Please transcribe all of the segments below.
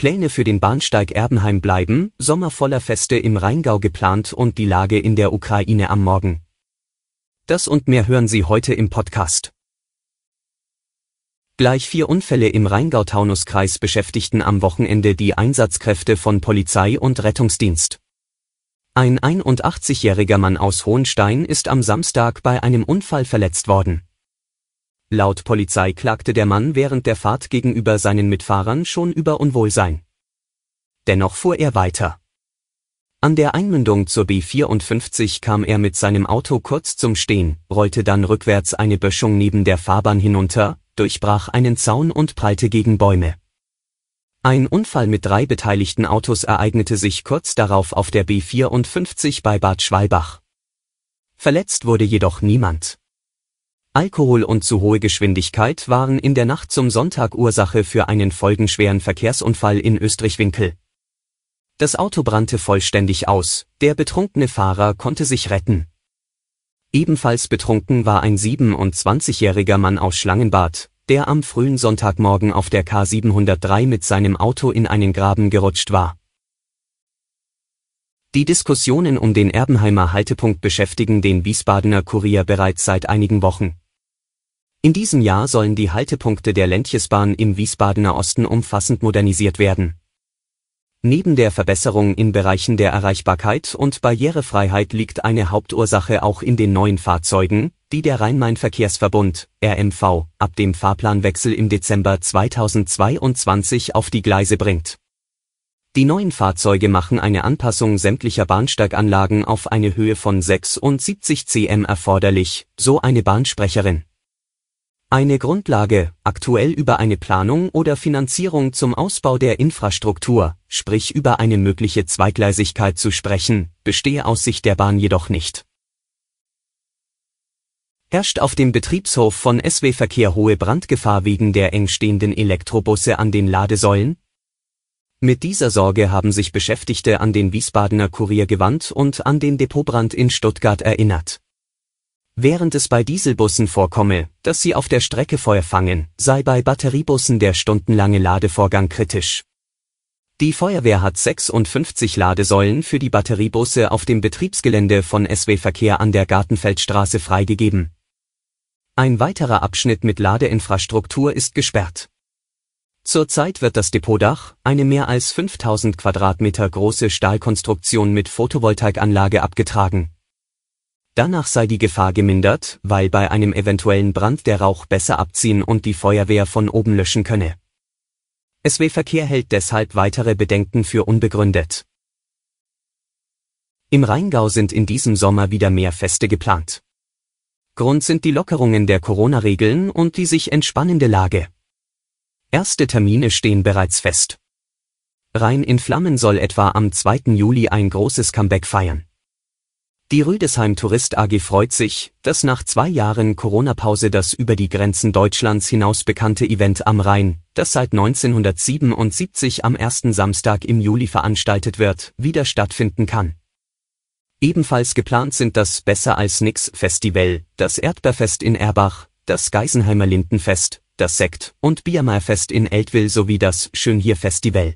Pläne für den Bahnsteig Erbenheim bleiben, Sommer voller Feste im Rheingau geplant und die Lage in der Ukraine am Morgen. Das und mehr hören Sie heute im Podcast. Gleich vier Unfälle im Rheingau-Taunus-Kreis beschäftigten am Wochenende die Einsatzkräfte von Polizei und Rettungsdienst. Ein 81-jähriger Mann aus Hohenstein ist am Samstag bei einem Unfall verletzt worden. Laut Polizei klagte der Mann während der Fahrt gegenüber seinen Mitfahrern schon über Unwohlsein. Dennoch fuhr er weiter. An der Einmündung zur B54 kam er mit seinem Auto kurz zum Stehen, rollte dann rückwärts eine Böschung neben der Fahrbahn hinunter, durchbrach einen Zaun und prallte gegen Bäume. Ein Unfall mit drei beteiligten Autos ereignete sich kurz darauf auf der B54 bei Bad Schwalbach. Verletzt wurde jedoch niemand. Alkohol und zu hohe Geschwindigkeit waren in der Nacht zum Sonntag Ursache für einen folgenschweren Verkehrsunfall in Österreich-Winkel. Das Auto brannte vollständig aus, der betrunkene Fahrer konnte sich retten. Ebenfalls betrunken war ein 27-jähriger Mann aus Schlangenbad, der am frühen Sonntagmorgen auf der K703 mit seinem Auto in einen Graben gerutscht war. Die Diskussionen um den Erbenheimer Haltepunkt beschäftigen den Wiesbadener Kurier bereits seit einigen Wochen. In diesem Jahr sollen die Haltepunkte der Ländchesbahn im Wiesbadener Osten umfassend modernisiert werden. Neben der Verbesserung in Bereichen der Erreichbarkeit und Barrierefreiheit liegt eine Hauptursache auch in den neuen Fahrzeugen, die der Rhein-Main-Verkehrsverbund, RMV, ab dem Fahrplanwechsel im Dezember 2022 auf die Gleise bringt. Die neuen Fahrzeuge machen eine Anpassung sämtlicher Bahnsteiganlagen auf eine Höhe von 76 cm erforderlich, so eine Bahnsprecherin. Eine Grundlage, aktuell über eine Planung oder Finanzierung zum Ausbau der Infrastruktur, sprich über eine mögliche Zweigleisigkeit zu sprechen, bestehe aus Sicht der Bahn jedoch nicht. Herrscht auf dem Betriebshof von SW Verkehr hohe Brandgefahr wegen der eng stehenden Elektrobusse an den Ladesäulen? Mit dieser Sorge haben sich Beschäftigte an den Wiesbadener Kurier gewandt und an den Depotbrand in Stuttgart erinnert. Während es bei Dieselbussen vorkomme, dass sie auf der Strecke Feuer fangen, sei bei Batteriebussen der stundenlange Ladevorgang kritisch. Die Feuerwehr hat 56 Ladesäulen für die Batteriebusse auf dem Betriebsgelände von SW Verkehr an der Gartenfeldstraße freigegeben. Ein weiterer Abschnitt mit Ladeinfrastruktur ist gesperrt. Zurzeit wird das Depotdach, eine mehr als 5000 Quadratmeter große Stahlkonstruktion mit Photovoltaikanlage abgetragen. Danach sei die Gefahr gemindert, weil bei einem eventuellen Brand der Rauch besser abziehen und die Feuerwehr von oben löschen könne. SW Verkehr hält deshalb weitere Bedenken für unbegründet. Im Rheingau sind in diesem Sommer wieder mehr Feste geplant. Grund sind die Lockerungen der Corona-Regeln und die sich entspannende Lage. Erste Termine stehen bereits fest. Rhein in Flammen soll etwa am 2. Juli ein großes Comeback feiern. Die Rüdesheim Tourist AG freut sich, dass nach zwei Jahren Corona-Pause das über die Grenzen Deutschlands hinaus bekannte Event am Rhein, das seit 1977 am ersten Samstag im Juli veranstaltet wird, wieder stattfinden kann. Ebenfalls geplant sind das Besser als Nix Festival, das Erdbeerfest in Erbach, das Geisenheimer Lindenfest, das Sekt- und Biermeierfest in Eltville sowie das Schönhier Festival.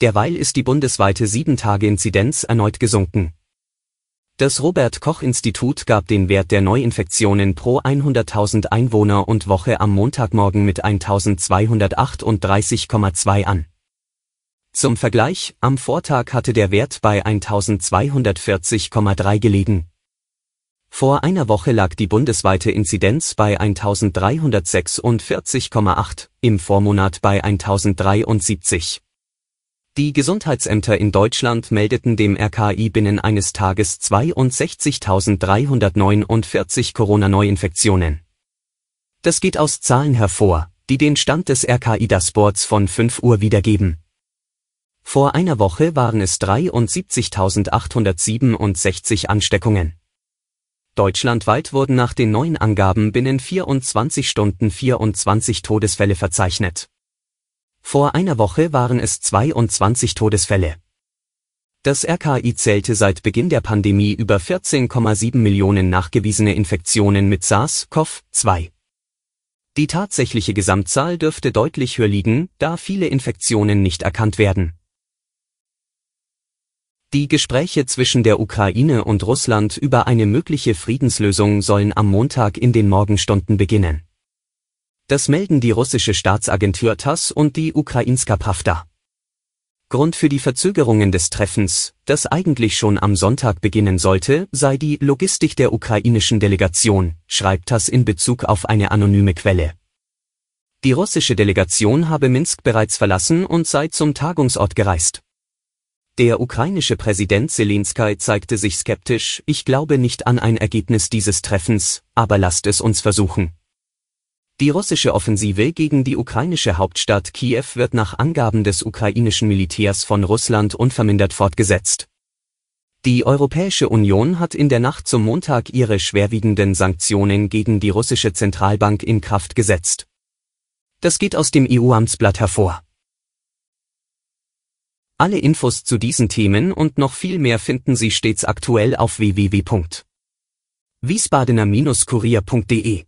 Derweil ist die bundesweite 7-Tage-Inzidenz erneut gesunken. Das Robert-Koch-Institut gab den Wert der Neuinfektionen pro 100.000 Einwohner und Woche am Montagmorgen mit 1238,2 an. Zum Vergleich, am Vortag hatte der Wert bei 1240,3 gelegen. Vor einer Woche lag die bundesweite Inzidenz bei 1346,8, im Vormonat bei 1073. Die Gesundheitsämter in Deutschland meldeten dem RKI binnen eines Tages 62.349 Corona-Neuinfektionen. Das geht aus Zahlen hervor, die den Stand des RKI Sports von 5 Uhr wiedergeben. Vor einer Woche waren es 73.867 Ansteckungen. Deutschlandweit wurden nach den neuen Angaben binnen 24 Stunden 24 Todesfälle verzeichnet. Vor einer Woche waren es 22 Todesfälle. Das RKI zählte seit Beginn der Pandemie über 14,7 Millionen nachgewiesene Infektionen mit SARS-CoV-2. Die tatsächliche Gesamtzahl dürfte deutlich höher liegen, da viele Infektionen nicht erkannt werden. Die Gespräche zwischen der Ukraine und Russland über eine mögliche Friedenslösung sollen am Montag in den Morgenstunden beginnen. Das melden die russische Staatsagentur TASS und die Ukrainska Pravda. Grund für die Verzögerungen des Treffens, das eigentlich schon am Sonntag beginnen sollte, sei die Logistik der ukrainischen Delegation, schreibt TASS in Bezug auf eine anonyme Quelle. Die russische Delegation habe Minsk bereits verlassen und sei zum Tagungsort gereist. Der ukrainische Präsident Zelensky zeigte sich skeptisch, ich glaube nicht an ein Ergebnis dieses Treffens, aber lasst es uns versuchen. Die russische Offensive gegen die ukrainische Hauptstadt Kiew wird nach Angaben des ukrainischen Militärs von Russland unvermindert fortgesetzt. Die Europäische Union hat in der Nacht zum Montag ihre schwerwiegenden Sanktionen gegen die russische Zentralbank in Kraft gesetzt. Das geht aus dem EU-Amtsblatt hervor. Alle Infos zu diesen Themen und noch viel mehr finden Sie stets aktuell auf www.wiesbadener-kurier.de.